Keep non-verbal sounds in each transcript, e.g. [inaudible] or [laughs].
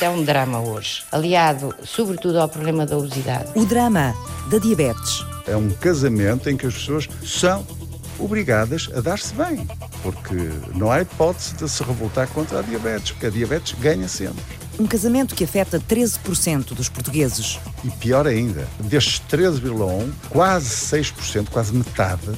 Isto é um drama hoje, aliado sobretudo ao problema da obesidade. O drama da diabetes. É um casamento em que as pessoas são obrigadas a dar-se bem, porque não há hipótese de se revoltar contra a diabetes, porque a diabetes ganha sempre. Um casamento que afeta 13% dos portugueses. E pior ainda, destes 13,1, quase 6%, quase metade,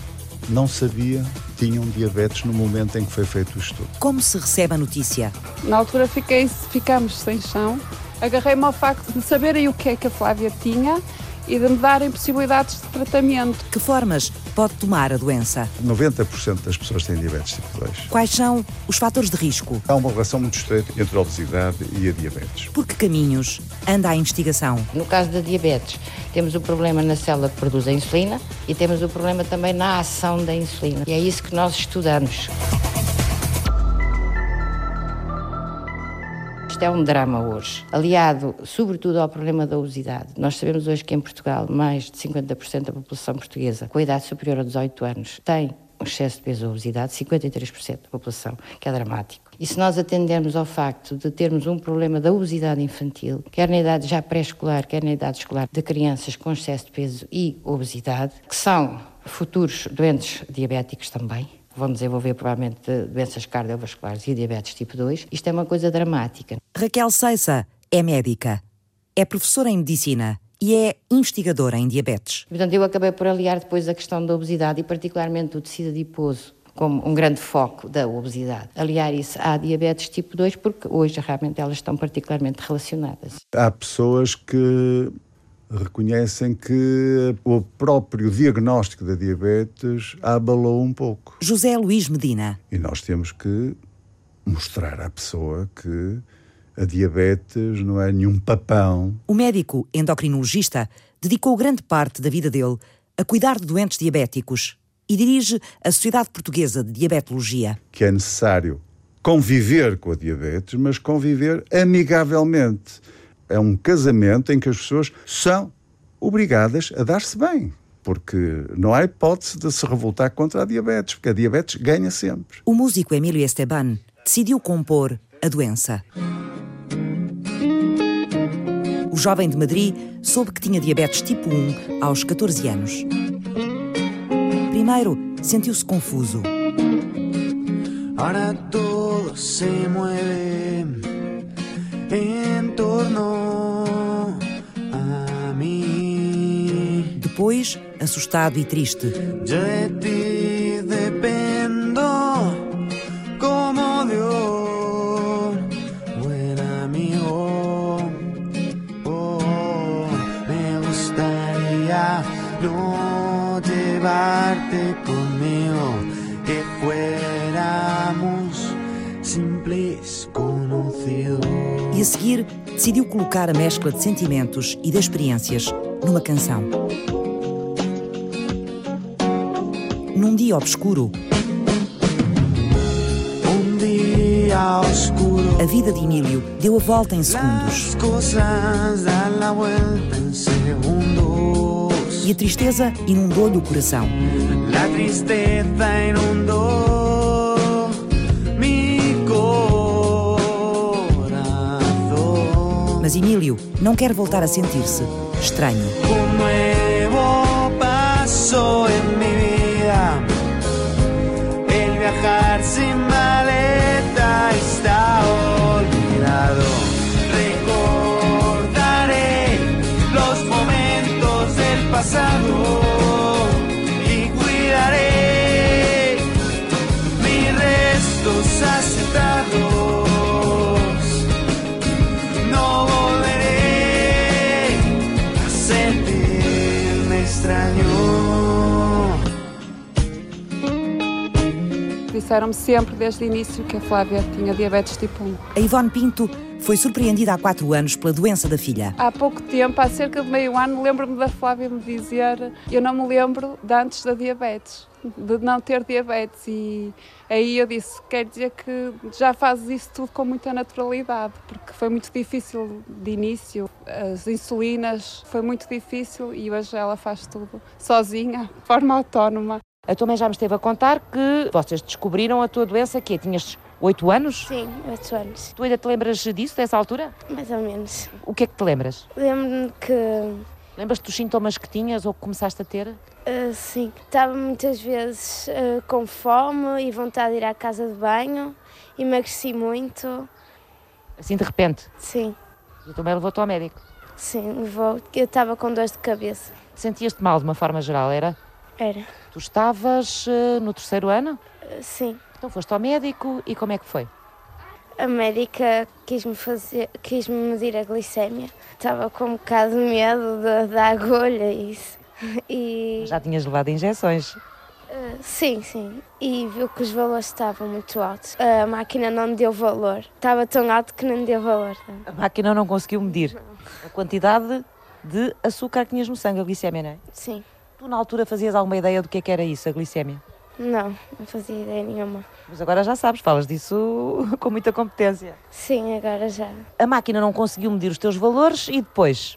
não sabia que tinham diabetes no momento em que foi feito o estudo. Como se recebe a notícia? Na altura fiquei, ficámos sem chão. Agarrei-me ao facto de saberem o que é que a Flávia tinha e de me darem possibilidades de tratamento. Que formas pode tomar a doença? 90% das pessoas têm diabetes tipo 2. Quais são os fatores de risco? Há uma relação muito estreita entre a obesidade e a diabetes. Por que caminhos anda a investigação? No caso da diabetes, temos o problema na célula que produz a insulina e temos o problema também na ação da insulina. E é isso que nós estudamos. É um drama hoje, aliado sobretudo ao problema da obesidade. Nós sabemos hoje que em Portugal mais de 50% da população portuguesa com a idade superior a 18 anos tem um excesso de peso ou obesidade, 53% da população, que é dramático. E se nós atendermos ao facto de termos um problema da obesidade infantil, quer na idade já pré-escolar, quer na idade escolar, de crianças com excesso de peso e obesidade, que são futuros doentes diabéticos também, vão desenvolver provavelmente doenças cardiovasculares e diabetes tipo 2. Isto é uma coisa dramática. Raquel Seissa é médica, é professora em medicina e é investigadora em diabetes. Portanto, eu acabei por aliar depois a questão da obesidade e particularmente do tecido adiposo como um grande foco da obesidade. Aliar isso à diabetes tipo 2 porque hoje realmente elas estão particularmente relacionadas. Há pessoas que reconhecem que o próprio diagnóstico da diabetes abalou um pouco. José Luís Medina. E nós temos que mostrar à pessoa que a diabetes não é nenhum papão. O médico endocrinologista dedicou grande parte da vida dele a cuidar de doentes diabéticos e dirige a Sociedade Portuguesa de Diabetologia. Que é necessário conviver com a diabetes, mas conviver amigavelmente é um casamento em que as pessoas são obrigadas a dar-se bem. Porque não há hipótese de se revoltar contra a diabetes, porque a diabetes ganha sempre. O músico Emílio Esteban decidiu compor a doença. O jovem de Madrid soube que tinha diabetes tipo 1 aos 14 anos. Primeiro, sentiu-se confuso. Ahora todo se mueve a mim. Depois, assustado e triste. De ti dependo como buen amigo. Oh, me gustaría no llevarte conmigo, que fuéramos simples conocidos. E a seguir, decidiu colocar a mescla de sentimentos e de experiências numa canção. Num dia obscuro, día oscuro. a vida de Emílio deu a volta em segundos. E a tristeza inundou-lhe o coração. La tristeza inundó Mas Emílio não quer voltar a sentir-se estranho. Disseram-me sempre desde o início que a Flávia tinha diabetes tipo 1. A Ivone Pinto foi surpreendida há quatro anos pela doença da filha. Há pouco tempo, há cerca de meio ano, lembro-me da Flávia me dizer eu não me lembro de antes da diabetes, de não ter diabetes. E aí eu disse, quer dizer que já fazes isso tudo com muita naturalidade, porque foi muito difícil de início, as insulinas, foi muito difícil e hoje ela faz tudo sozinha, de forma autónoma. A tua mãe já me esteve a contar que vocês descobriram a tua doença que é, tinhas Oito anos? Sim, 8 anos, Tu ainda te lembras disso, dessa altura? mais ou menos. O que é que te lembras? Lembro-me que, Lembras-te dos sintomas que tinhas ou que começaste a ter? ah, sim, estava muitas vezes ah, com fome e vontade de ir à casa de banho, emagreci muito. Assim de repente. Sim, E mãe levou-te ao médico. sim, vou. Eu estava com dores de cabeça. Sentias-te mal de uma forma geral, era? Era, Tu estavas eh, no terceiro ano? ah, sim. Então foste ao médico e como é que foi? A médica quis-me fazer, quis-me medir a glicémia. Estava com um bocado de medo da, da agulha e isso. E, Já tinhas levado injeções. ah, sim, sim. E viu que os valores estavam muito altos. A máquina não me deu valor. Estava tão alto que não me deu valor. A máquina não conseguiu medir a quantidade de açúcar que tinhas no sangue, a glicémia, não é? Sim. Tu na altura fazias alguma ideia do que é que era isso, a glicémia? Não, não fazia ideia nenhuma. Mas agora já sabes, falas disso [laughs] com muita competência. Sim, agora já. A máquina não conseguiu medir os teus valores e depois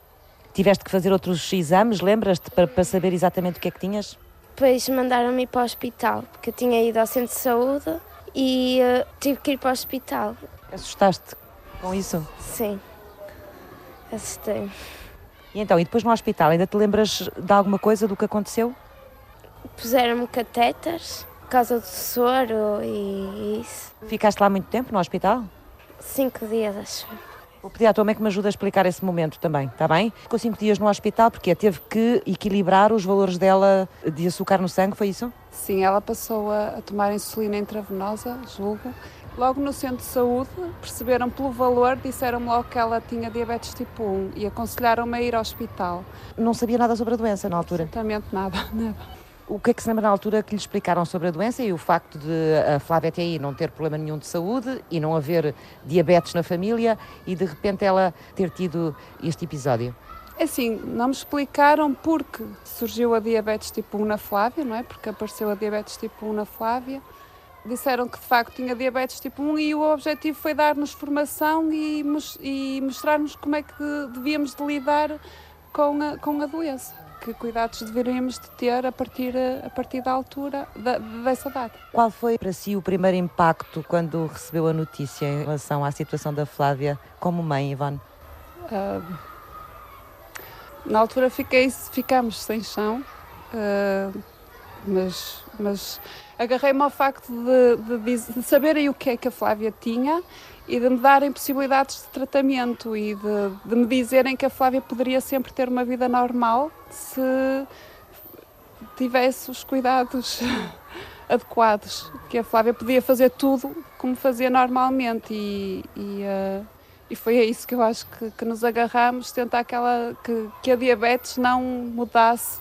tiveste que fazer outros exames, lembras-te, para, para saber exatamente o que é que tinhas? Depois mandaram-me ir para o hospital, porque eu tinha ido ao centro de saúde e ah, tive que ir para o hospital. Assustaste com isso? Sim. Assustei-me. E então, e depois no hospital, ainda te lembras de alguma coisa do que aconteceu? Puseram-me catéteres por causa do soro e isso. Ficaste lá muito tempo no hospital? Cinco dias, acho. Vou pedir à tua mãe que me ajude a explicar esse momento também, está bem? Ficou cinco dias no hospital porque teve que equilibrar os valores dela de açúcar no sangue, foi isso? Sim, ela passou a, a tomar insulina intravenosa, julgo. Logo no centro de saúde, perceberam pelo valor, disseram-me logo que ela tinha diabetes tipo 1 e aconselharam-me a ir ao hospital. Não sabia nada sobre a doença na altura. Absolutamente nada, [laughs] nada. O que é que se lembra na altura que lhe explicaram sobre a doença e o facto de a Flávia até aí não ter problema nenhum de saúde e não haver diabetes na família e de repente ela ter tido este episódio? Assim, não me explicaram porque surgiu a diabetes tipo 1 na Flávia, não é? Porque apareceu a diabetes tipo 1 na Flávia. Disseram que de facto tinha diabetes tipo 1 e o objetivo foi dar-nos formação e, e mostrar-nos como é que devíamos de lidar com a, com a doença. Que cuidados deveríamos de ter a partir, a partir da altura, da- dessa data. Qual foi para si o primeiro impacto quando recebeu a notícia em relação à situação da Flávia como mãe, Ivone? Ah, na altura fiquei, ficámos sem chão, ah, mas, mas agarrei-me ao facto de, de, de saberem o que é que a Flávia tinha e de me darem possibilidades de tratamento e de, de me dizerem que a Flávia poderia sempre ter uma vida normal se tivesse os cuidados [laughs] adequados, que a Flávia podia fazer tudo como fazia normalmente e, e, ah, e foi a isso que eu acho que, que nos agarramos, tentar aquela, que, que a diabetes não mudasse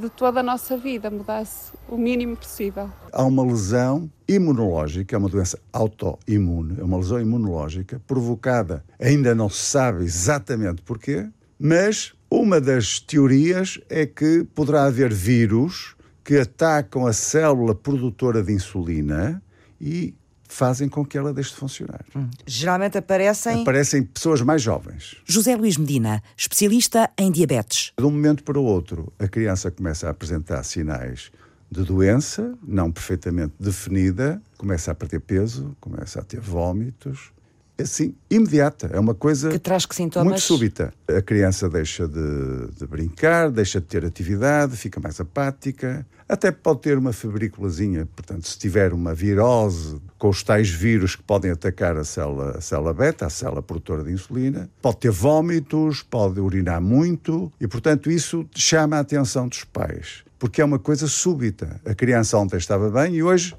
de toda a nossa vida, mudasse o mínimo possível. Há uma lesão imunológica, é uma doença autoimune, é uma lesão imunológica provocada, ainda não se sabe exatamente porquê, mas uma das teorias é que poderá haver vírus que atacam a célula produtora de insulina e fazem com que ela deixe de funcionar. Geralmente aparecem. Aparecem pessoas mais jovens. José Luís Medina, especialista em diabetes. De um momento para o outro, a criança começa a apresentar sinais de doença, não perfeitamente definida, começa a perder peso, começa a ter vómitos. Assim, imediata. É uma coisa Que traz que sintomas? muito súbita. A criança deixa de, de brincar, deixa de ter atividade, fica mais apática, até pode ter uma febrículazinha. Portanto, se tiver uma virose com os tais vírus que podem atacar a célula, a célula beta, a célula produtora de insulina, pode ter vómitos, pode urinar muito e, portanto, isso chama a atenção dos pais, porque é uma coisa súbita. A criança ontem estava bem e hoje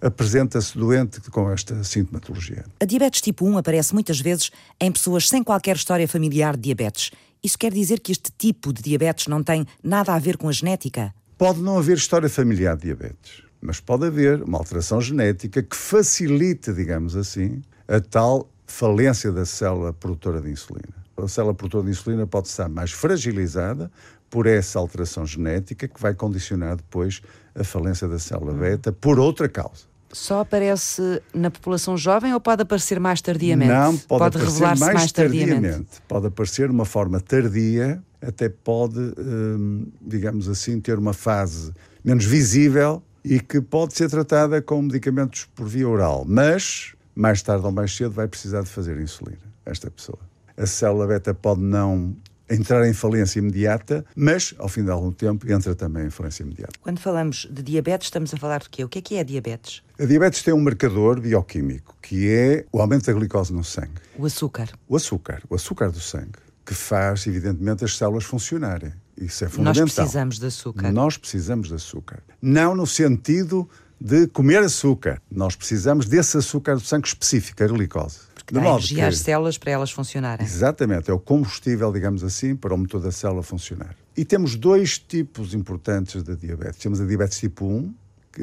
apresenta-se doente com esta sintomatologia. A diabetes tipo 1 aparece muitas vezes em pessoas sem qualquer história familiar de diabetes. Isso quer dizer que este tipo de diabetes não tem nada a ver com a genética? Pode não haver história familiar de diabetes, mas pode haver uma alteração genética que facilite, digamos assim, a tal falência da célula produtora de insulina. A célula produtora de insulina pode estar mais fragilizada por essa alteração genética que vai condicionar depois a falência da célula beta por outra causa. Só aparece na população jovem ou pode aparecer mais tardiamente? Não, pode, aparecer revelar-se mais, mais tardiamente. Pode aparecer de uma forma tardia, até pode, hum, digamos assim, ter uma fase menos visível e que pode ser tratada com medicamentos por via oral, mas mais tarde ou mais cedo vai precisar de fazer insulina, esta pessoa. A célula beta pode não entrar em falência imediata, mas ao fim de algum tempo entra também em falência imediata. Quando falamos de diabetes, estamos a falar de quê? O que é que é diabetes? A diabetes tem um marcador bioquímico, que é o aumento da glicose no sangue. O açúcar. O açúcar, o açúcar do sangue, que faz, evidentemente, as células funcionarem. Isso é fundamental. Nós precisamos de açúcar. Nós precisamos de açúcar. Não no sentido de comer açúcar. Nós precisamos desse açúcar do sangue específico, a glicose. De energia que... às células para elas funcionarem. Exatamente, é o combustível, digamos assim, para o motor da célula funcionar. E temos dois tipos importantes de diabetes. Temos a diabetes tipo 1,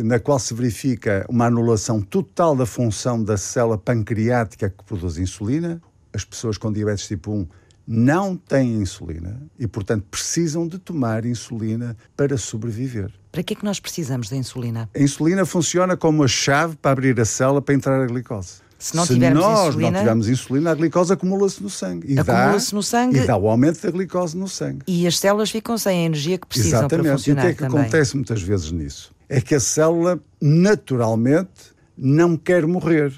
na qual se verifica uma anulação total da função da célula pancreática que produz insulina. As pessoas com diabetes tipo 1 não têm insulina e, portanto, precisam de tomar insulina para sobreviver. Para que é que nós precisamos da insulina? A insulina funciona como a chave para abrir a célula para entrar a glicose. Se não Se tivermos nós insulina, não tivermos insulina, a glicose acumula-se no sangue. Acumula-se no sangue. E dá o aumento da glicose no sangue. E as células ficam sem a energia que precisam Exatamente. para funcionar E o que é que também. acontece muitas vezes nisso? É que a célula, naturalmente, não quer morrer.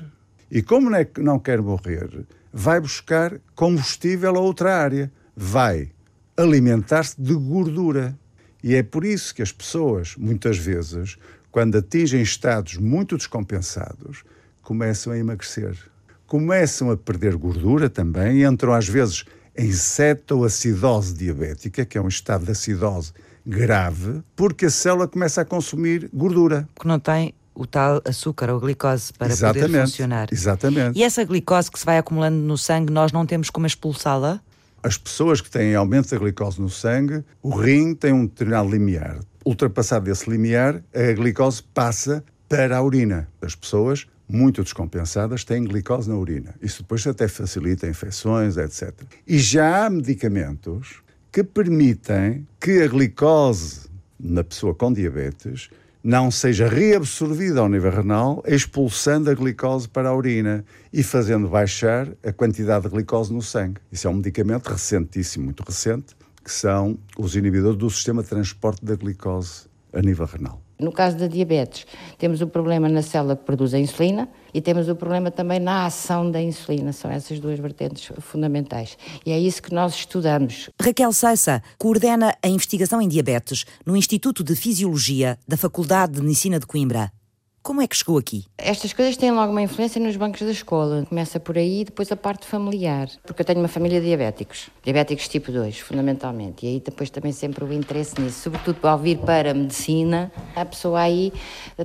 E como é não quer morrer, vai buscar combustível a outra área. Vai alimentar-se de gordura. E é por isso que as pessoas, muitas vezes, quando atingem estados muito descompensados, começam a emagrecer. Começam a perder gordura também, entram às vezes em cetoacidose diabética, que é um estado de acidose grave, porque a célula começa a consumir gordura. Porque não tem o tal açúcar ou glicose para exatamente, poder funcionar. Exatamente. E essa glicose que se vai acumulando no sangue, nós não temos como expulsá-la? As pessoas que têm aumento da glicose no sangue, o rim tem um determinado limiar. Ultrapassado esse limiar, a glicose passa para a urina. As pessoas muito descompensadas têm glicose na urina. Isso depois até facilita infecções, etc. E já há medicamentos que permitem que a glicose na pessoa com diabetes não seja reabsorvida ao nível renal, expulsando a glicose para a urina e fazendo baixar a quantidade de glicose no sangue. Isso é um medicamento recentíssimo, muito recente, que são os inibidores do sistema de transporte da glicose a nível renal. No caso da diabetes, temos o problema na célula que produz a insulina e temos o problema também na ação da insulina. São essas duas vertentes fundamentais. E é isso que nós estudamos. Raquel Seissa coordena a investigação em diabetes no Instituto de Fisiologia da Faculdade de Medicina de Coimbra. Como é que chegou aqui? Estas coisas têm logo uma influência nos bancos da escola. Começa por aí, depois a parte familiar. Porque eu tenho uma família de diabéticos. Diabéticos tipo 2, fundamentalmente. E aí depois também sempre o interesse nisso. Sobretudo ao vir para a medicina, a pessoa aí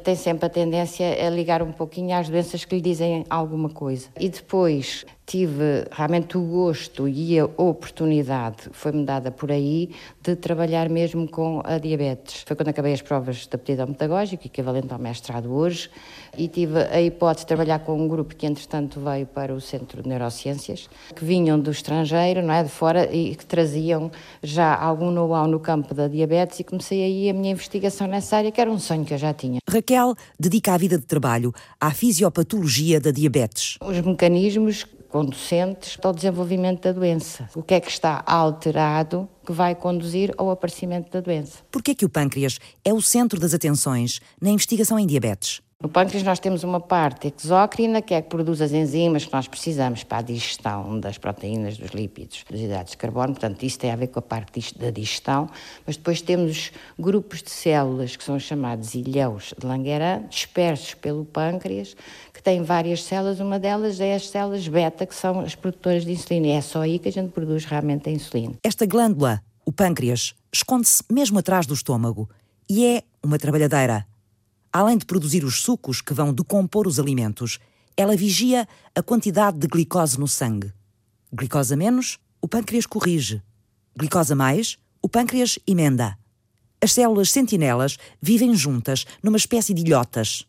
tem sempre a tendência a ligar um pouquinho às doenças que lhe dizem alguma coisa. E depois tive realmente o gosto e a oportunidade, foi-me dada por aí, de trabalhar mesmo com a diabetes. Foi quando acabei as provas de aptidão pedagógica, equivalente ao mestrado hoje, e tive a hipótese de trabalhar com um grupo que, entretanto, veio para o Centro de Neurociências, que vinham do estrangeiro, não é, de fora, e que traziam já algum know-how no campo da diabetes e comecei aí a minha investigação nessa área, que era um sonho que eu já tinha. Raquel dedica a vida de trabalho à fisiopatologia da diabetes. Os mecanismos conducentes ao desenvolvimento da doença. O que é que está alterado que vai conduzir ao aparecimento da doença. Por que é que o pâncreas é o centro das atenções na investigação em diabetes? No pâncreas nós temos uma parte exócrina, que é que produz as enzimas que nós precisamos para a digestão das proteínas, dos lípidos, dos hidratos de carbono, portanto isso tem a ver com a parte da digestão, mas depois temos grupos de células que são chamados ilhéus de Langerhans, dispersos pelo pâncreas, que têm várias células, uma delas é as células beta, que são as produtoras de insulina, e é só aí que a gente produz realmente a insulina. Esta glândula, o pâncreas, esconde-se mesmo atrás do estômago e é uma trabalhadeira Além de produzir os sucos que vão decompor os alimentos, ela vigia a quantidade de glicose no sangue. Glicose menos, o pâncreas corrige. Glicose mais, o pâncreas emenda. As células sentinelas vivem juntas numa espécie de ilhotas,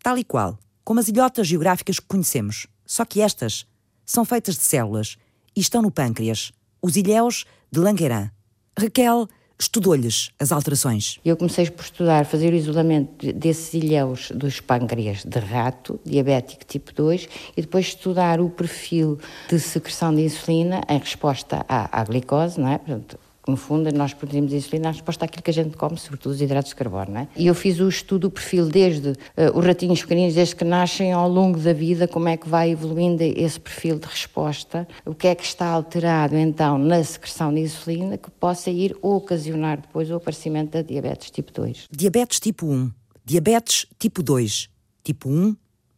tal e qual, como as ilhotas geográficas que conhecemos. Só que estas são feitas de células e estão no pâncreas, os ilhéus de Langerhans. Raquel estudou-lhes as alterações. Eu comecei por estudar, fazer o isolamento desses ilhéus dos pâncreas de rato, diabético tipo 2, e depois estudar o perfil de secreção de insulina em resposta à, à glicose, não é? Portanto, no fundo nós produzimos insulina a resposta àquilo que a gente come, sobretudo os hidratos de carbono. É? E eu fiz o estudo, o perfil desde uh, os ratinhos pequeninos, desde que nascem ao longo da vida, como é que vai evoluindo esse perfil de resposta, o que é que está alterado então na secreção de insulina que possa ir ocasionar depois o aparecimento da diabetes tipo 2. Diabetes tipo 1, diabetes tipo 2, tipo 1,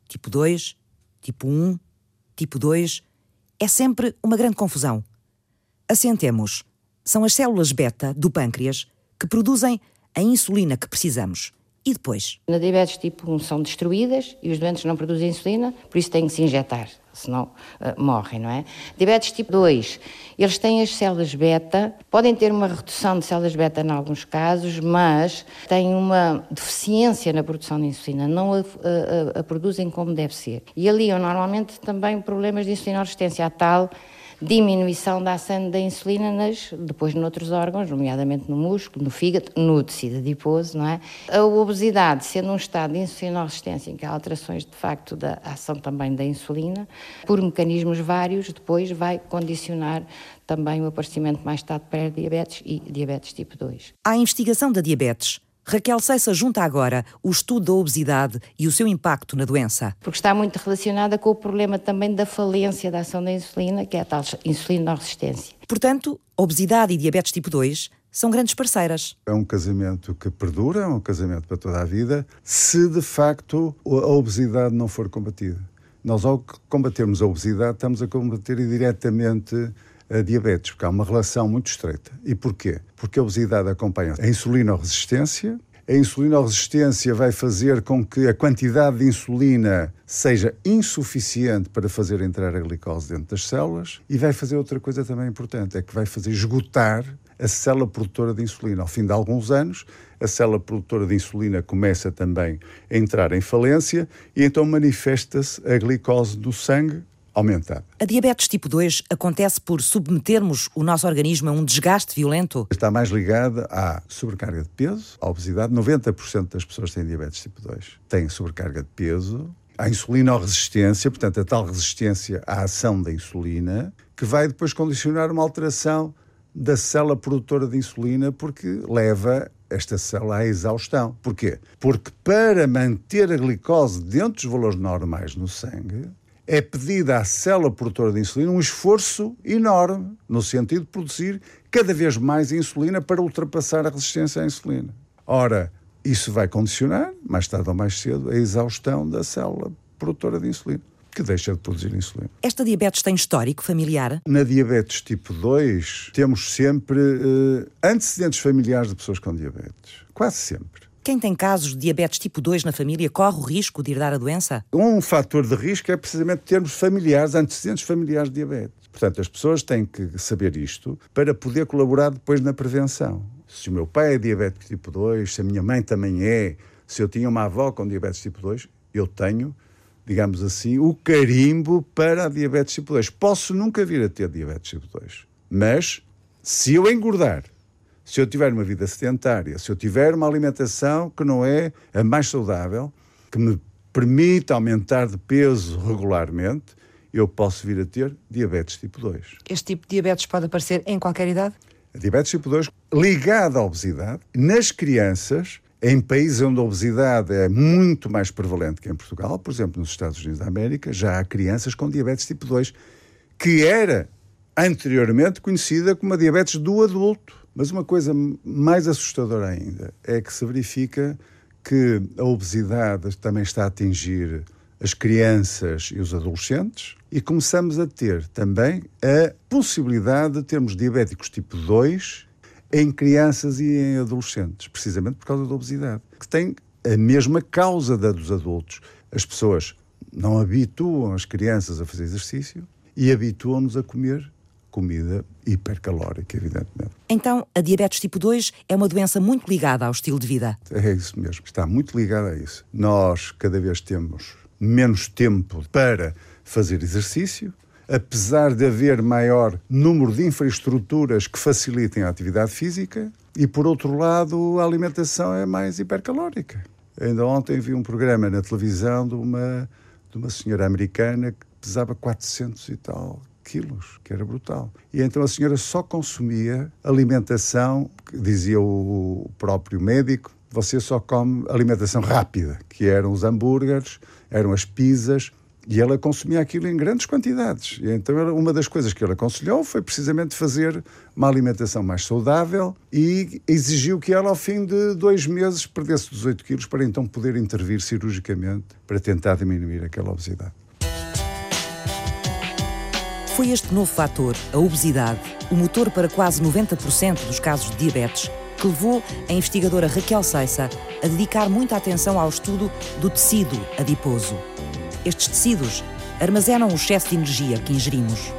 tipo 2, tipo 1, tipo 2, é sempre uma grande confusão. Assentemos. São as células beta do pâncreas que produzem a insulina que precisamos. E depois? Na diabetes tipo 1 são destruídas e os doentes não produzem insulina, por isso têm que se injetar, senão uh, morrem, não é? Diabetes tipo 2, eles têm as células beta, podem ter uma redução de células beta em alguns casos, mas têm uma deficiência na produção de insulina, não a, a, a produzem como deve ser. E ali, normalmente, também problemas de insulina resistência a tal diminuição da ação da insulina nas, depois noutros órgãos, nomeadamente no músculo, no fígado, no tecido adiposo, não é? A obesidade, sendo um estado de insulinoresistência em que há alterações de facto da ação também da insulina, por mecanismos vários, depois vai condicionar também o aparecimento mais tarde de pré-diabetes e diabetes tipo 2. A investigação da diabetes Raquel Seissa junta agora o estudo da obesidade e o seu impacto na doença. Porque está muito relacionada com o problema também da falência da ação da insulina, que é a tal insulina-resistência. Portanto, obesidade e diabetes tipo 2 são grandes parceiras. É um casamento que perdura, é um casamento para toda a vida, se de facto a obesidade não for combatida. Nós, ao combatermos a obesidade, estamos a combater diretamente a diabetes, porque há uma relação muito estreita. E porquê? Porque a obesidade acompanha a insulinoresistência. A insulinoresistência vai fazer com que a quantidade de insulina seja insuficiente para fazer entrar a glicose dentro das células e vai fazer outra coisa também importante, é que vai fazer esgotar a célula produtora de insulina. Ao fim de alguns anos, a célula produtora de insulina começa também a entrar em falência e então manifesta-se a glicose do sangue A diabetes tipo 2 acontece por submetermos o nosso organismo a um desgaste violento? Está mais ligada à sobrecarga de peso, à obesidade. 90% das pessoas que têm diabetes tipo 2 têm sobrecarga de peso. À insulinoresistência, portanto, a tal resistência à ação da insulina, que vai depois condicionar uma alteração da célula produtora de insulina, porque leva esta célula à exaustão. Porquê? Porque para manter a glicose dentro dos valores normais no sangue, é pedido à célula produtora de insulina um esforço enorme no sentido de produzir cada vez mais insulina para ultrapassar a resistência à insulina. Ora, isso vai condicionar, mais tarde ou mais cedo, a exaustão da célula produtora de insulina, que deixa de produzir insulina. Esta diabetes tem histórico familiar? Na diabetes tipo 2, temos sempre uh, antecedentes familiares de pessoas com diabetes. Quase sempre. Quem tem casos de diabetes tipo 2 na família corre o risco de herdar a doença? Um fator de risco é precisamente termos familiares, antecedentes familiares de diabetes. Portanto, as pessoas têm que saber isto para poder colaborar depois na prevenção. Se o meu pai é diabético tipo 2, se a minha mãe também é, se eu tinha uma avó com diabetes tipo 2, eu tenho, digamos assim, o carimbo para a diabetes tipo 2. Posso nunca vir a ter diabetes tipo 2, mas se eu engordar se eu tiver uma vida sedentária, se eu tiver uma alimentação que não é a mais saudável, que me permita aumentar de peso regularmente, eu posso vir a ter diabetes tipo 2. Este tipo de diabetes pode aparecer em qualquer idade? A diabetes tipo 2 ligada à obesidade, nas crianças, em países onde a obesidade é muito mais prevalente que em Portugal, por exemplo, nos Estados Unidos da América, já há crianças com diabetes tipo 2, que era anteriormente conhecida como a diabetes do adulto. Mas uma coisa mais assustadora ainda é que se verifica que a obesidade também está a atingir as crianças e os adolescentes e começamos a ter também a possibilidade de termos diabéticos tipo 2 em crianças e em adolescentes, precisamente por causa da obesidade, que tem a mesma causa da dos adultos. As pessoas não habituam as crianças a fazer exercício e habituam-nos a comer comida hipercalórica, evidentemente. Então, a diabetes tipo 2 é uma doença muito ligada ao estilo de vida. É isso mesmo, está muito ligada a isso. Nós cada vez temos menos tempo para fazer exercício, apesar de haver maior número de infraestruturas que facilitem a atividade física, e por outro lado, a alimentação é mais hipercalórica. Ainda ontem vi um programa na televisão de uma, de uma senhora americana que pesava 400 e tal quilos, que era brutal. E então a senhora só consumia alimentação, dizia o próprio médico, você só come alimentação rápida, que eram os hambúrgueres, eram as pizzas, e ela consumia aquilo em grandes quantidades. E então, uma das coisas que ele aconselhou foi precisamente fazer uma alimentação mais saudável e exigiu que ela, ao fim de dois meses, perdesse 18 quilos para então poder intervir cirurgicamente para tentar diminuir aquela obesidade. Foi este novo fator, a obesidade, o motor para quase 90% dos casos de diabetes que levou a investigadora Raquel Seissa a dedicar muita atenção ao estudo do tecido adiposo. Estes tecidos armazenam o excesso de energia que ingerimos.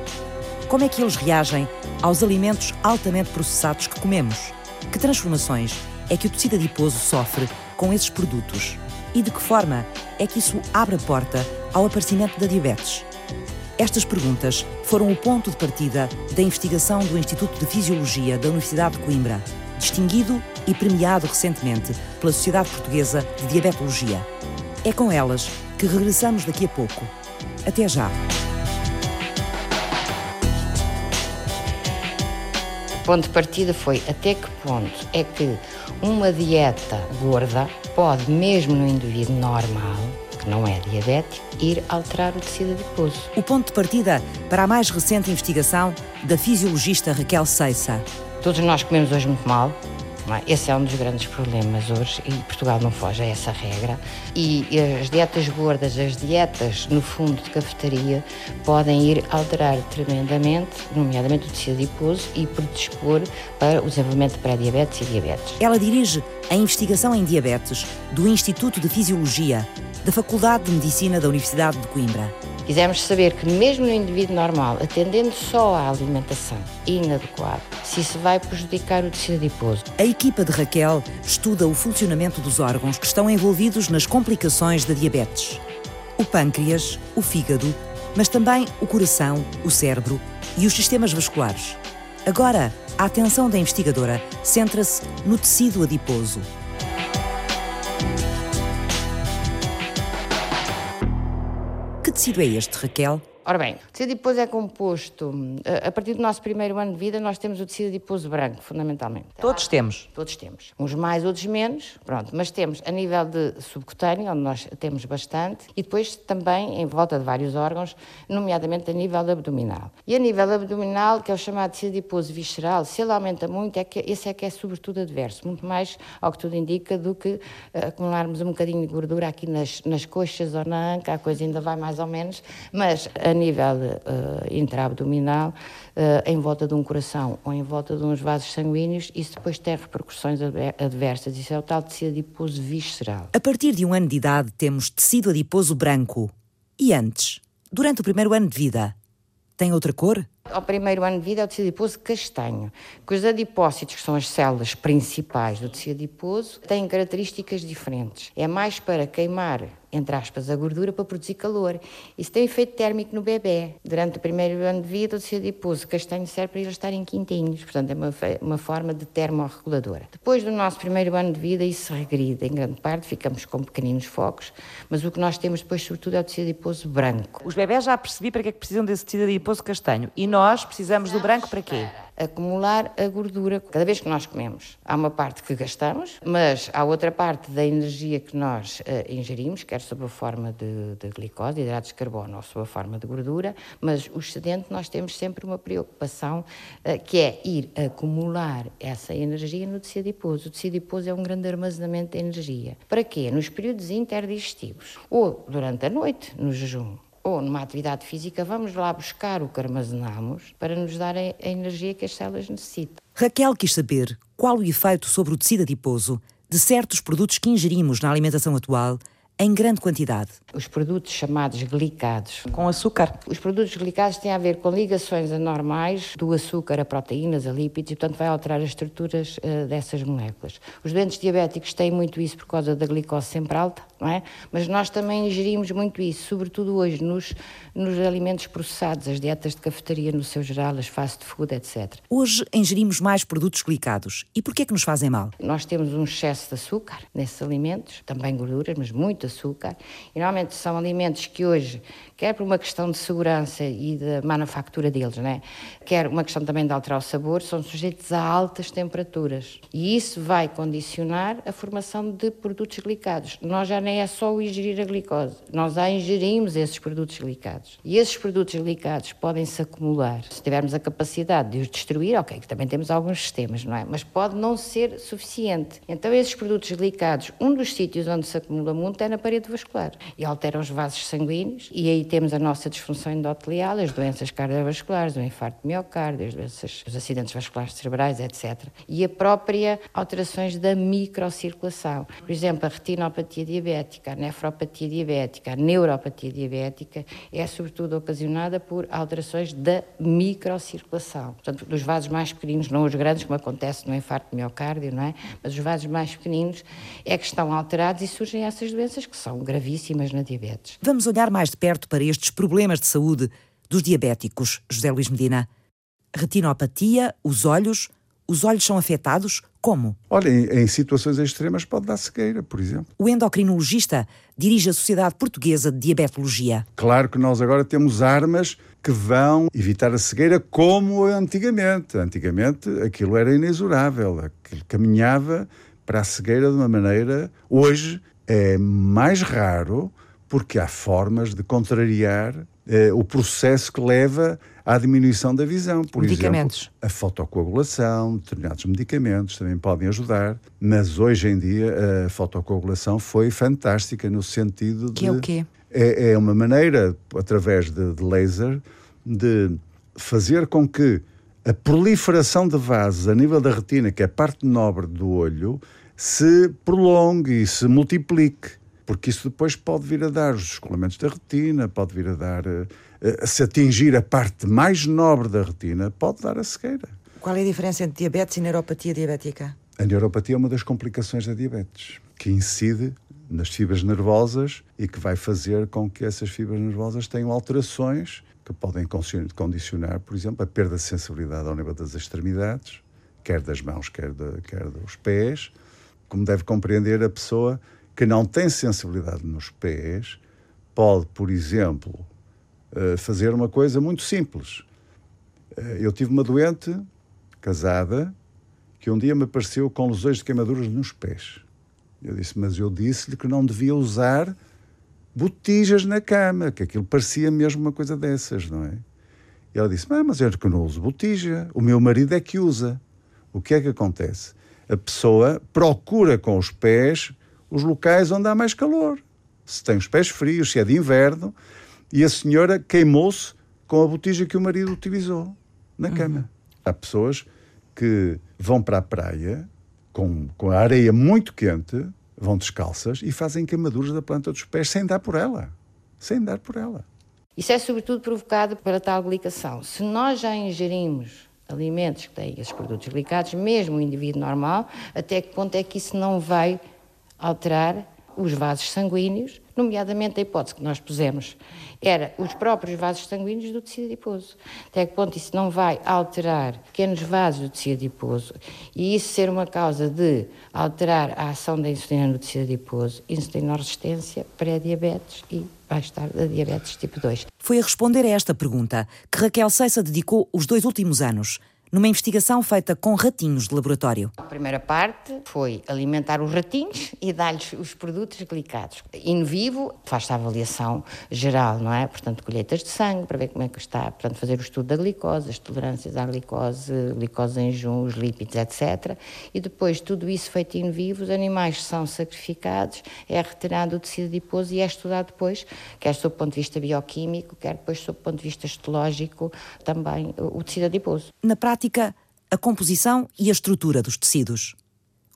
Como é que eles reagem aos alimentos altamente processados que comemos? Que transformações é que o tecido adiposo sofre com esses produtos? E de que forma é que isso abre a porta ao aparecimento da diabetes? Estas perguntas foram o ponto de partida da investigação do Instituto de Fisiologia da Universidade de Coimbra, distinguido e premiado recentemente pela Sociedade Portuguesa de Diabetologia. É com elas que regressamos daqui a pouco. Até já! O ponto de partida foi até que ponto é que uma dieta gorda pode, mesmo no indivíduo normal, que não é diabético, ir alterar o tecido adiposo. O ponto de partida para a mais recente investigação da fisiologista Raquel Seissa. Todos nós comemos hoje muito mal, é? Esse é um dos grandes problemas hoje e Portugal não foge a essa regra. E as dietas gordas, as dietas no fundo de cafetaria, podem ir alterar tremendamente, nomeadamente o tecido adiposo e predispor para o desenvolvimento de pré-diabetes e diabetes. Ela dirige a investigação em diabetes do Instituto de Fisiologia da Faculdade de Medicina da Universidade de Coimbra. Quisemos saber que, mesmo no indivíduo normal, atendendo só à alimentação inadequada, se isso vai prejudicar o tecido adiposo. A equipa de Raquel estuda o funcionamento dos órgãos que estão envolvidos nas complicações da diabetes: o pâncreas, o fígado, mas também o coração, o cérebro e os sistemas vasculares. Agora, a atenção da investigadora centra-se no tecido adiposo, tecido é este, Raquel? Ora bem, o tecido adiposo é composto, a partir do nosso primeiro ano de vida, nós temos o tecido adiposo branco, fundamentalmente. Todos temos? Todos temos. Uns mais, outros menos, pronto. Mas temos a nível de subcutâneo, onde nós temos bastante, e depois também em volta de vários órgãos, nomeadamente a nível abdominal. E a nível abdominal, que é o chamado tecido adiposo visceral, se ele aumenta muito, é que, esse é que é sobretudo adverso, muito mais ao que tudo indica do que uh, acumularmos um bocadinho de gordura aqui nas, nas coxas ou na anca, a coisa ainda vai mais ou menos, mas a nível uh, intraabdominal, uh, em volta de um coração ou em volta de uns vasos sanguíneos, isso depois tem repercussões adversas. Isso é o tal tecido adiposo visceral. A partir de um ano de idade, temos tecido adiposo branco. E antes? Durante o primeiro ano de vida? Tem outra cor? Ao primeiro ano de vida é o tecido adiposo castanho, que os adipócitos, que são as células principais do tecido adiposo, têm características diferentes. É mais para queimar entre aspas, a gordura para produzir calor. Isso tem efeito térmico no bebê. Durante o primeiro ano de vida, o tecido adiposo castanho serve para eles estarem quintinhos. Portanto, é uma, uma forma de termorreguladora. Depois do nosso primeiro ano de vida, isso regride em grande parte, ficamos com pequeninos focos, mas o que nós temos depois, sobretudo, é o tecido adiposo branco. Os bebés já percebi para que é que precisam desse tecido adiposo castanho. E nós precisamos do branco para quê? acumular a gordura. Cada vez que nós comemos, há uma parte que gastamos, mas há outra parte da energia que nós uh, ingerimos, quer sob a forma de, de glicose, hidratos de carbono ou sob a forma de gordura, mas o excedente nós temos sempre uma preocupação uh, que é ir acumular essa energia no tecido adiposo. O tecido adiposo é um grande armazenamento de energia. Para quê? Nos períodos interdigestivos ou durante a noite, no jejum ou numa atividade física, vamos lá buscar o que armazenamos para nos dar a energia que as células necessitam. Raquel quis saber qual o efeito sobre o tecido adiposo de certos produtos que ingerimos na alimentação atual em grande quantidade. Os produtos chamados glicados. Com açúcar. Os produtos glicados têm a ver com ligações anormais do açúcar a proteínas, a lípidos, e portanto vai alterar as estruturas uh, dessas moléculas. Os doentes diabéticos têm muito isso por causa da glicose sempre alta não é? Mas nós também ingerimos muito isso, sobretudo hoje nos, nos alimentos processados, as dietas de cafetaria no seu geral, as fast food, etc. Hoje ingerimos mais produtos glicados. E por que é que nos fazem mal? Nós temos um excesso de açúcar nesses alimentos, também gorduras, mas muito açúcar. E normalmente são alimentos que hoje, quer por uma questão de segurança e da manufactura deles, né? quer uma questão também de alterar o sabor, são sujeitos a altas temperaturas. E isso vai condicionar a formação de produtos glicados. Nós já nem é só o ingerir a glicose, nós já ingerimos esses produtos glicados. E esses produtos glicados podem se acumular. Se tivermos a capacidade de os destruir, ok, que também temos alguns sistemas, não é? Mas pode não ser suficiente. Então, esses produtos glicados, um dos sítios onde se acumula muito é na parede vascular e alteram os vasos sanguíneos. E aí temos a nossa disfunção endotelial, as doenças cardiovasculares, o infarto de miocárdio, as doenças, os acidentes vasculares cerebrais, etc. E a própria alterações da microcirculação. Por exemplo, a retinopatia diabética, a nefropatia diabética, a neuropatia diabética é sobretudo ocasionada por alterações da microcirculação. Portanto, dos vasos mais pequeninos, não os grandes, como acontece no infarto de miocárdio, não é? Mas os vasos mais pequeninos é que estão alterados e surgem essas doenças que são gravíssimas na diabetes. Vamos olhar mais de perto para estes problemas de saúde dos diabéticos, José Luís Medina. Retinopatia, os olhos, os olhos são afetados? Como? Olha, em, em, situações extremas pode dar cegueira, por exemplo. O endocrinologista dirige a Sociedade Portuguesa de Diabetologia. Claro que nós agora temos armas que vão evitar a cegueira como antigamente. Antigamente aquilo era inexorável, aquilo caminhava para a cegueira de uma maneira. Hoje é mais raro porque há formas de contrariar eh, o processo que leva à diminuição da visão. Por medicamentos. exemplo, a fotocoagulação, determinados medicamentos também podem ajudar, mas hoje em dia a fotocoagulação foi fantástica no sentido que de... é o quê? É, é uma maneira, através de, de laser, de fazer com que a proliferação de vasos a nível da retina, que é a parte nobre do olho, se prolongue e se multiplique. Porque isso depois pode vir a dar os descolamentos da retina, pode vir a dar eh, eh, se atingir a parte mais nobre da retina, pode dar a cegueira. Qual é a diferença entre diabetes e neuropatia diabética? A neuropatia é uma das complicações da diabetes, que incide nas fibras nervosas e que vai fazer com que essas fibras nervosas tenham alterações que podem condicionar, por exemplo, a perda de sensibilidade ao nível das extremidades, quer das mãos, quer, de, quer dos pés. Como deve compreender, a pessoa que não tem sensibilidade nos pés pode, por exemplo, eh, fazer uma coisa muito simples. Eh, eu tive uma doente casada que um dia me apareceu com lesões de queimaduras nos pés. Eu disse, mas eu disse-lhe que não devia usar botijas na cama, que aquilo parecia mesmo uma coisa dessas, não é? E ela disse, mas eu não uso botija, o meu marido é que usa. O que é que acontece? A pessoa procura com os pés os locais onde há mais calor. Se tem os pés frios, se é de inverno, e a senhora queimou-se com a botija que o marido utilizou na cama. Uhum. Há pessoas que vão para a praia com, com a areia muito quente, vão descalças e fazem queimaduras da planta dos pés sem dar por ela. Sem dar por ela. Isso é sobretudo provocado pela tal glicação. Se nós já ingerimos alimentos que têm esses produtos glicados, mesmo o indivíduo normal, até que ponto é que isso não vai alterar os vasos sanguíneos, nomeadamente a hipótese que nós pusemos era os próprios vasos sanguíneos do tecido adiposo. Até que ponto isso não vai alterar pequenos vasos do tecido adiposo e isso ser uma causa de alterar a ação da insulina no tecido adiposo, insulinoresistência, pré-diabetes e vai estar a diabetes tipo 2. Foi a responder a esta pergunta que Raquel Ceissa dedicou os dois últimos anos numa investigação feita com ratinhos de laboratório. A primeira parte foi alimentar os ratinhos e dar-lhes os produtos glicados. In vivo, faz-se a avaliação geral, não é? Portanto, colheitas de sangue, para ver como é que está, portanto, fazer o estudo da glicose, as tolerâncias à glicose, glicose em junho, os lípidos, etc. E depois, tudo isso feito in vivo, os animais são sacrificados, é retirado o tecido adiposo e é estudado depois, quer sob o ponto de vista bioquímico, quer depois sob o ponto de vista histológico, também o tecido adiposo. Na prática, prática a composição e a estrutura dos tecidos.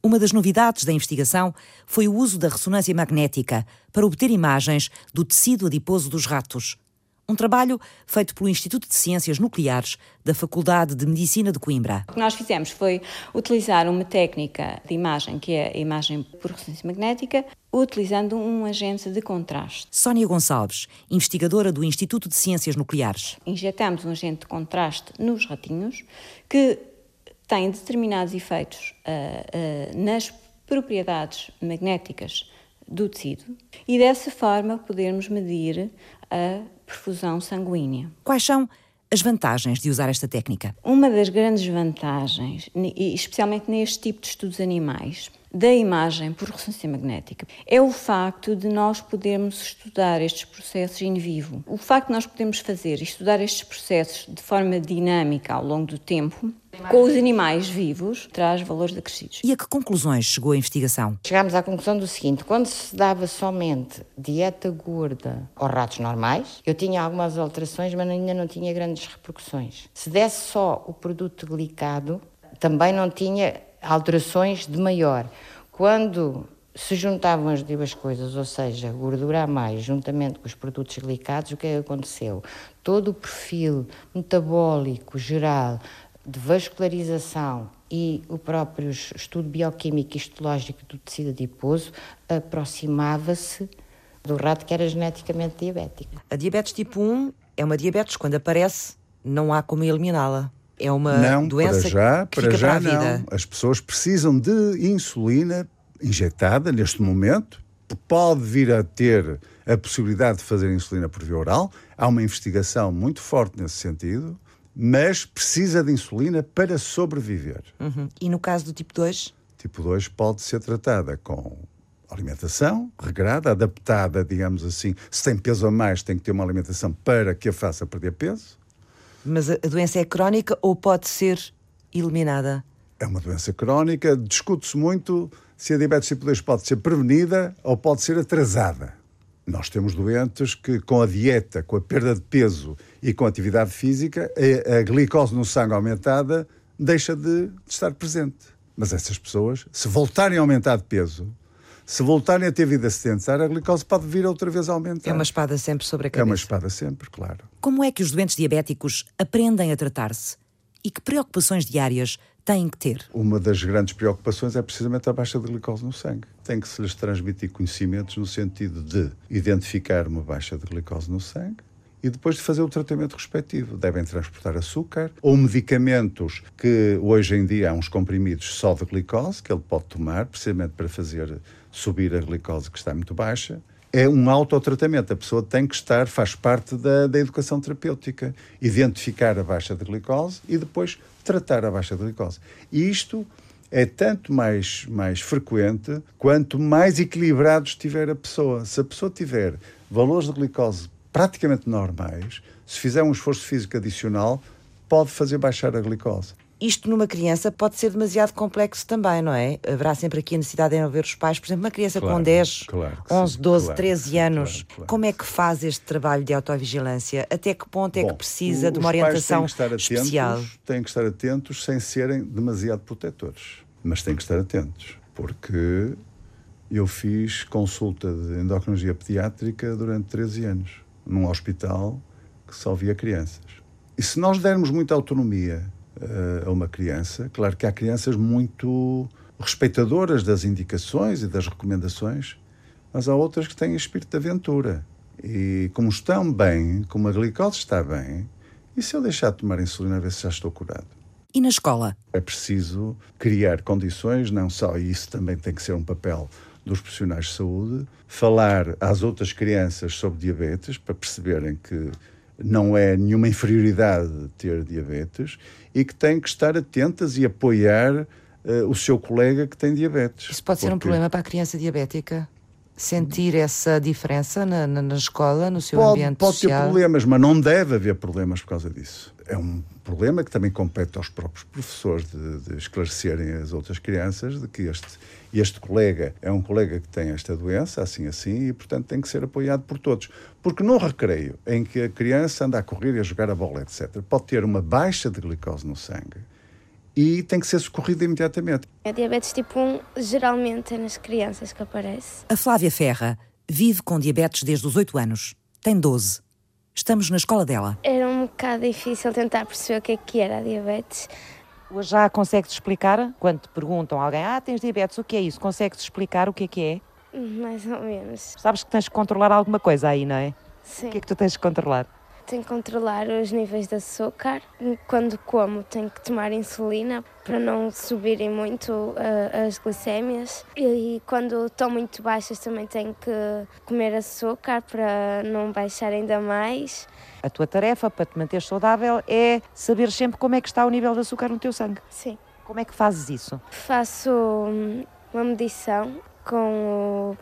Uma das novidades da investigação foi o uso da ressonância magnética para obter imagens do tecido adiposo dos ratos. Um trabalho feito pelo Instituto de Ciências Nucleares da Faculdade de Medicina de Coimbra. O que nós fizemos foi utilizar uma técnica de imagem, que é a imagem por ressonância magnética, utilizando um agente de contraste. Sónia Gonçalves, investigadora do Instituto de Ciências Nucleares. Injetamos um agente de contraste nos ratinhos que tem determinados efeitos uh, uh, nas propriedades magnéticas do tecido e dessa forma podermos medir a perfusão sanguínea. Quais são as vantagens de usar esta técnica? Uma das grandes vantagens, especialmente neste tipo de estudos animais, da imagem por ressonância magnética é o facto de nós podermos estudar estes processos in vivo. O facto de nós podermos fazer e estudar estes processos de forma dinâmica ao longo do tempo com os animais vivos traz valores acrescidos. E a que conclusões chegou a investigação? Chegámos à conclusão do seguinte: quando se dava somente dieta gorda aos ratos normais, eu tinha algumas alterações, mas ainda não tinha grandes repercussões. Se desse só o produto glicado, também não tinha alterações de maior. Quando se juntavam as duas coisas, ou seja, gordura a mais, juntamente com os produtos glicados, o que é que aconteceu? Todo o perfil metabólico geral de vascularização e o próprio estudo bioquímico e histológico do tecido adiposo aproximava-se do rato que era geneticamente diabético. A diabetes tipo 1 é uma diabetes, quando aparece, não há como eliminá-la é uma não, doença para já, que para já para a vida. Não. As pessoas precisam de insulina injetada neste momento. Pode vir a ter a possibilidade de fazer insulina por via oral. Há uma investigação muito forte nesse sentido, mas precisa de insulina para sobreviver. Uhum. E no caso do tipo 2? Tipo 2 pode ser tratada com alimentação regrada, adaptada, digamos assim. Se tem peso a mais, tem que ter uma alimentação para que a faça perder peso. Mas a doença é crónica ou pode ser eliminada? É uma doença crónica. Discute-se muito se a diabetes tipo 2 pode ser prevenida ou pode ser atrasada. Nós temos doentes que, com a dieta, com a perda de peso e com a atividade física, a, glicose no sangue aumentada deixa de, de estar presente. Mas essas pessoas, se voltarem a aumentar de peso, se voltarem a ter vida sedentária, a glicose pode vir outra vez a aumentar. É uma espada sempre sobre a cabeça. É uma espada sempre, claro. Como é que os doentes diabéticos aprendem a tratar-se? E que preocupações diárias têm que ter? Uma das grandes preocupações é precisamente a baixa de glicose no sangue. Tem que se lhes transmitir conhecimentos no sentido de identificar uma baixa de glicose no sangue, e depois de fazer o tratamento respectivo. Devem transportar açúcar ou medicamentos que hoje em dia há uns comprimidos só de glicose que ele pode tomar, precisamente para fazer subir a glicose que está muito baixa. É um autotratamento. A pessoa tem que estar, faz parte da, da educação terapêutica. Identificar a baixa de glicose e depois tratar a baixa de glicose. E isto é tanto mais, mais frequente quanto mais equilibrado estiver a pessoa. Se a pessoa tiver valores de glicose praticamente normais, se fizer um esforço físico adicional, pode fazer baixar a glicose. Isto numa criança pode ser demasiado complexo também, não é? Haverá sempre aqui a necessidade de envolver os pais. Por exemplo, uma criança claro, com 10, claro 11, 12, claro, 13 anos, claro, como é que faz este trabalho de autovigilância? Até que ponto é Bom, que precisa o, de uma orientação os pais têm que estar especial? Atentos, têm que estar atentos sem serem demasiado protetores. Mas têm que estar atentos, porque eu fiz consulta de endocrinologia pediátrica durante 13 anos, num hospital que só via crianças. E se nós dermos muita autonomia uh, a uma criança, claro que há crianças muito respeitadoras das indicações e das recomendações, mas há outras que têm espírito de aventura. E como estão bem, como a glicose está bem, e se eu deixar de tomar insulina a ver se já estou curado? E na escola? É preciso criar condições, não só, e isso também tem que ser um papel dos profissionais de saúde, falar às outras crianças sobre diabetes para perceberem que não é nenhuma inferioridade ter diabetes e que têm que estar atentas e apoiar uh, o seu colega que tem diabetes. Isso pode ser um problema para a criança diabética? Sentir essa diferença na, na, na escola, no seu pode, ambiente pode social? Pode ter problemas, mas não deve haver problemas por causa disso. É um problema que também compete aos próprios professores de, de esclarecerem as outras crianças de que este, este colega é um colega que tem esta doença, assim assim, e portanto tem que ser apoiado por todos. Porque no recreio, em que a criança anda a correr e a jogar a bola, etc., pode ter uma baixa de glicose no sangue e tem que ser socorrida imediatamente. A diabetes tipo 1 geralmente é nas crianças que aparece. A Flávia Ferra vive com diabetes desde os 8 anos. Tem 12. Estamos na escola dela. Era um bocado difícil tentar perceber o que é que era a diabetes. Hoje já consegues explicar? Quando te perguntam a alguém, ah, tens diabetes, o que é isso? Consegues explicar o que é que é? Mais ou menos. Sabes que tens que controlar alguma coisa aí, não é? Sim. O que é que tu tens que controlar? Tenho que controlar os níveis de açúcar. Quando como, tenho que tomar insulina para não subirem muito uh, as glicémias. E quando estão muito baixas, também tenho que comer açúcar para não baixar ainda mais. A tua tarefa para te manter saudável é saber sempre como é que está o nível de açúcar no teu sangue. Sim. Como é que fazes isso? Faço hum, uma medição com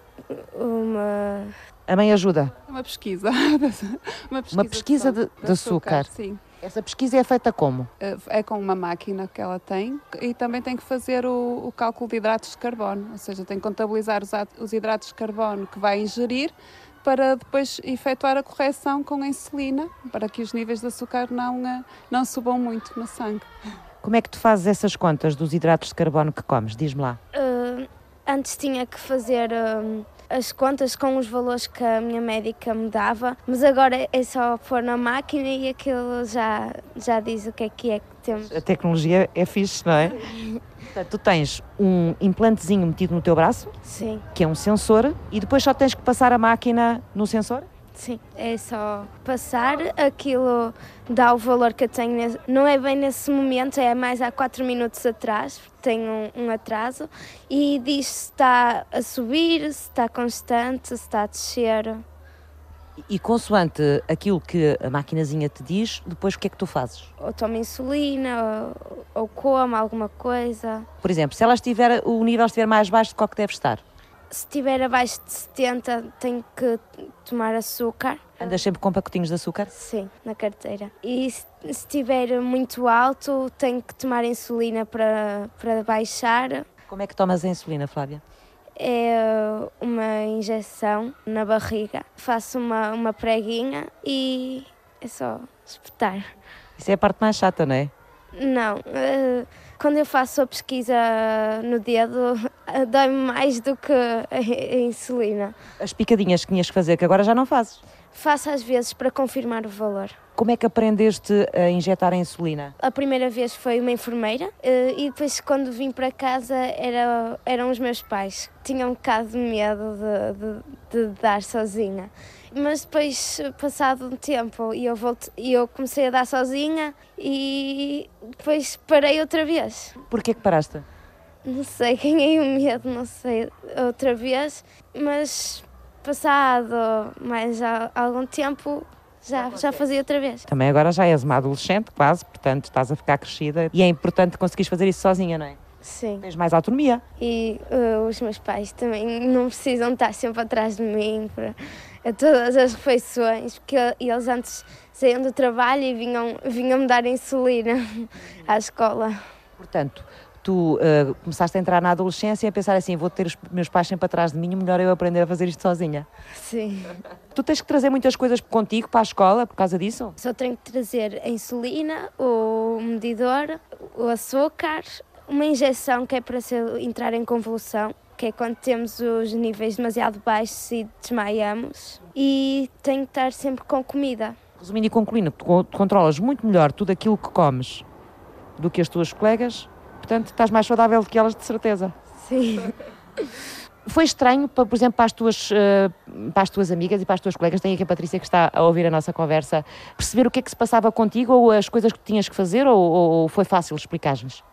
uma. A mãe ajuda. Uma pesquisa. [laughs] uma pesquisa, Uma pesquisa de- de açúcar. Sim. Essa pesquisa é feita como? É com uma máquina que ela tem e também tem que fazer o, o cálculo de hidratos de carbono, ou seja, tem que contabilizar os, os hidratos de carbono que vai ingerir para depois efetuar a correção com a insulina, para que os níveis de açúcar não, eh, não subam muito no sangue. Como é que tu fazes essas contas dos hidratos de carbono que comes? Diz-me lá. uh, antes tinha que fazer hum, as contas com os valores que a minha médica me dava, mas agora é só pôr na máquina e aquilo já, já diz o que é que é que temos. A tecnologia é fixe, não é? Portanto, tu tens um implantezinho metido no teu braço, Sim, que é um sensor, e depois só tens que passar a máquina no sensor? Sim. É só passar, aquilo dá o valor que eu tenho. Não é bem nesse momento, é mais há 4 minutos atrás, porque tenho um, um atraso, e diz se está a subir, se está constante, se está a descer. E consoante aquilo que a maquinazinha te diz, depois o que é que tu fazes? ou tomo insulina, ou, ou como alguma coisa. Por exemplo, se ela estiver, o nível estiver mais baixo, qual que deve estar? Se estiver abaixo de 70, tenho que tomar açúcar. Andas sempre com pacotinhos de açúcar? Sim, na carteira. E se estiver muito alto, tenho que tomar insulina para, para baixar. Como é que tomas a insulina, Flávia? É uma injeção na barriga. Faço uma, uma preguinha e é só espetar. Isso é a parte mais chata, não é? Não, eh, quando eu faço a pesquisa no dedo, [laughs] dói-me mais do que a, a insulina. As picadinhas que tinhas que fazer, que agora já não fazes. Faço às vezes para confirmar o valor. Como é que aprendeste a injetar a insulina? A primeira vez foi uma enfermeira eh, e depois quando vim para casa era, eram os meus pais. Tinham um bocado de medo de, de, de dar sozinha. Mas depois, passado um tempo, e eu, volte, e eu comecei a dar sozinha e depois parei outra vez. Porquê que paraste? Não sei, [laughs] ganhei o medo, não sei, outra vez, mas passado mais algum tempo já, já fazia outra vez. Também agora já és uma adolescente, quase, portanto estás a ficar crescida e é importante conseguires fazer isso sozinha, não é? Sim. Tens mais autonomia. E uh, os meus pais também não precisam estar sempre atrás de mim para a todas as refeições, porque eles antes saíam do trabalho e vinham, vinham me dar insulina à escola. Portanto, tu uh, começaste a entrar na adolescência e a pensar assim, vou ter os meus pais sempre atrás de mim, melhor eu aprender a fazer isto sozinha. Sim. Tu tens que trazer muitas coisas contigo para a escola por causa disso? Só tenho que trazer a insulina, o medidor, o açúcar, uma injeção que é para entrar em convulsão, que é quando temos os níveis demasiado baixos e desmaiamos. E tenho que estar sempre com comida. Resumindo e concluindo, tu con- controlas muito melhor tudo aquilo que comes do que as tuas colegas, portanto estás mais saudável do que elas, de certeza. Sim. [laughs] Foi estranho, pa- por exemplo, para as, tuas, eh, para as tuas amigas e para as tuas colegas, tem aqui a Patrícia que está a ouvir a nossa conversa, perceber o que é que se passava contigo ou as coisas que tinhas que fazer ou, ou foi fácil explicar-lhes?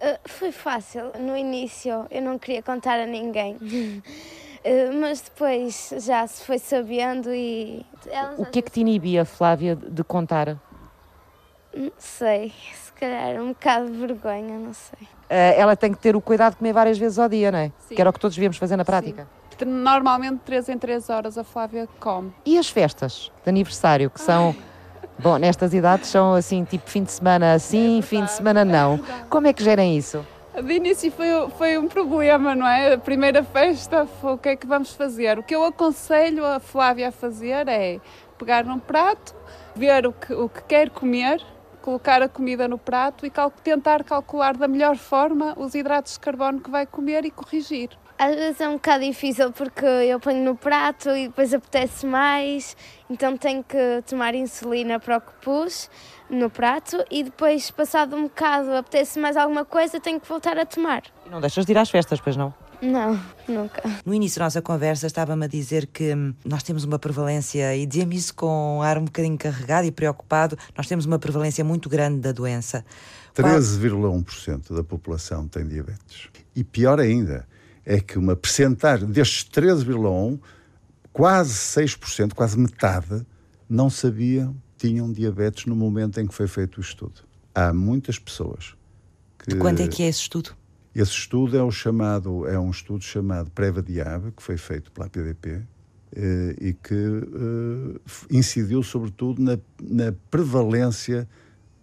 Uh, foi fácil. No início eu não queria contar a ninguém. Uh, [laughs] mas depois já se foi sabendo e. O que é que te inibia, Flávia, de contar? Não sei. Se calhar um bocado de vergonha, não sei. Eh, ela tem que ter o cuidado de comer várias vezes ao dia, não é? Sim. Que era o que todos devíamos fazer na prática. Normalmente, 3 em 3 horas, a Flávia come. E as festas de aniversário, que são. Bom, nestas idades são assim, tipo fim de semana sim, fim de semana não. Como é que gerem isso? De início foi, foi um problema, não é? A primeira festa, foi o que é que vamos fazer? O que eu aconselho a Flávia a fazer é pegar num prato, ver o que, o que quer comer, colocar a comida no prato e cal- tentar calcular da melhor forma os hidratos de carbono que vai comer e corrigir. Às vezes é um bocado difícil porque eu ponho no prato e depois apetece mais, então tenho que tomar insulina para o que pus no prato e depois, passado um bocado, apetece mais alguma coisa, tenho que voltar a tomar. E não deixas de ir às festas, pois não? Não, nunca. No início da nossa conversa estava-me a dizer que hum, nós temos uma prevalência, e dizia-me isso com um ar um bocadinho carregado e preocupado, nós temos uma prevalência muito grande da doença. Qual- 13,1% da população tem diabetes. E pior ainda, é que uma percentagem destes 13,1%, quase 6%, quase metade, não sabiam tinham diabetes no momento em que foi feito o estudo. Há muitas pessoas que. Quanto é que é esse estudo? Esse estudo é, o chamado, é um estudo chamado Preva-Diab, que foi feito pela PDP eh, e que eh, incidiu sobretudo na, na prevalência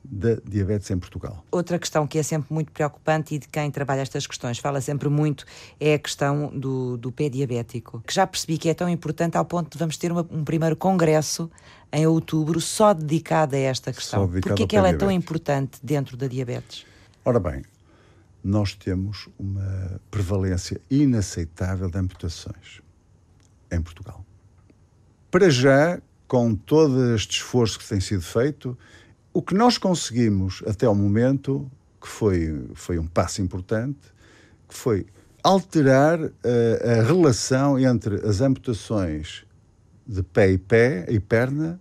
da diabetes em Portugal. Outra questão que é sempre muito preocupante e de quem trabalha estas questões fala sempre muito é a questão do, do pé diabético, que já percebi que é tão importante ao ponto de vamos ter uma- um primeiro congresso em outubro só dedicado a esta questão. dedicado Porquê ao que ela é tão importante dentro da diabetes? Ora bem, nós temos uma prevalência inaceitável de amputações em Portugal. Para já, com todo este esforço que tem sido feito, o que nós conseguimos até ao momento, que foi, foi um passo importante, que foi alterar eh, a relação entre as amputações de pé e pé e perna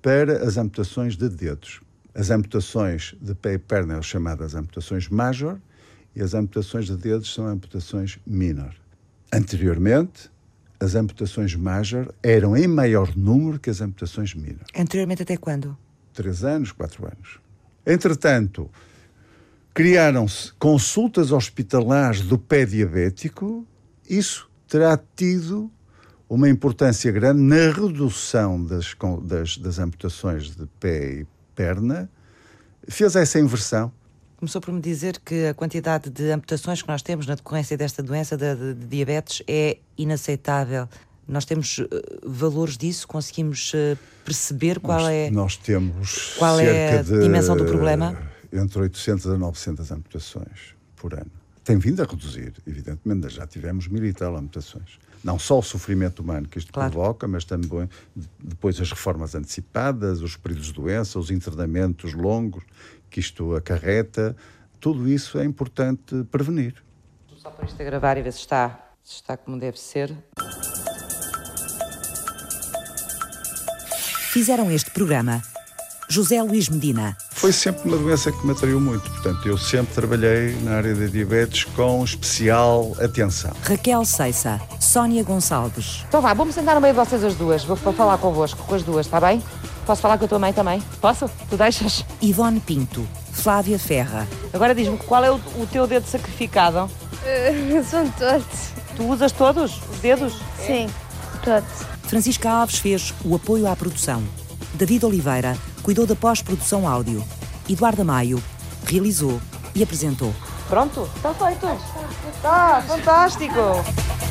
para as amputações de dedos. As amputações de pé e perna são chamadas amputações major e as amputações de dedos são amputações minor. Anteriormente, as amputações major eram em maior número que as amputações minor. Anteriormente até quando? Três anos, quatro anos. Entretanto, criaram-se consultas hospitalares do pé diabético. Isso terá tido uma importância grande na redução das, das, das amputações de pé e perna. Fez essa inversão. Começou por me dizer que a quantidade de amputações que nós temos na decorrência desta doença de, de- de diabetes é inaceitável. Nós temos eh, valores disso, conseguimos eh, perceber qual nós, é. Nós temos qual é a de, dimensão do problema? Entre 800 a 900 amputações por ano. Tem vindo a reduzir, evidentemente, já tivemos mil e tal amputações. Não só o sofrimento humano que isto Claro. provoca, mas também depois as reformas antecipadas, os períodos de doença, os internamentos longos que isto acarreta. Tudo isso é importante prevenir. Só para isto a gravar e ver se está, se está como deve ser. Fizeram este programa José Luís Medina, Foi sempre uma doença que me atraiu muito, portanto, eu sempre trabalhei na área da diabetes com especial atenção. Raquel Ceissa, Sónia Gonçalves, Então vá, vou-me sentar no meio de vocês as duas. Vou para falar convosco, com as duas, está bem? Posso falar com a tua mãe também? Posso? Tu deixas? Ivone Pinto, Flávia Ferra, Agora diz-me qual é o, o teu dedo sacrificado? [laughs] São todos. Tu usas todos os dedos? Sim, todos. Francisca Alves fez o apoio à produção. David Oliveira cuidou da pós-produção áudio. Eduardo Maio realizou e apresentou. Pronto? Está feito. Está fantástico.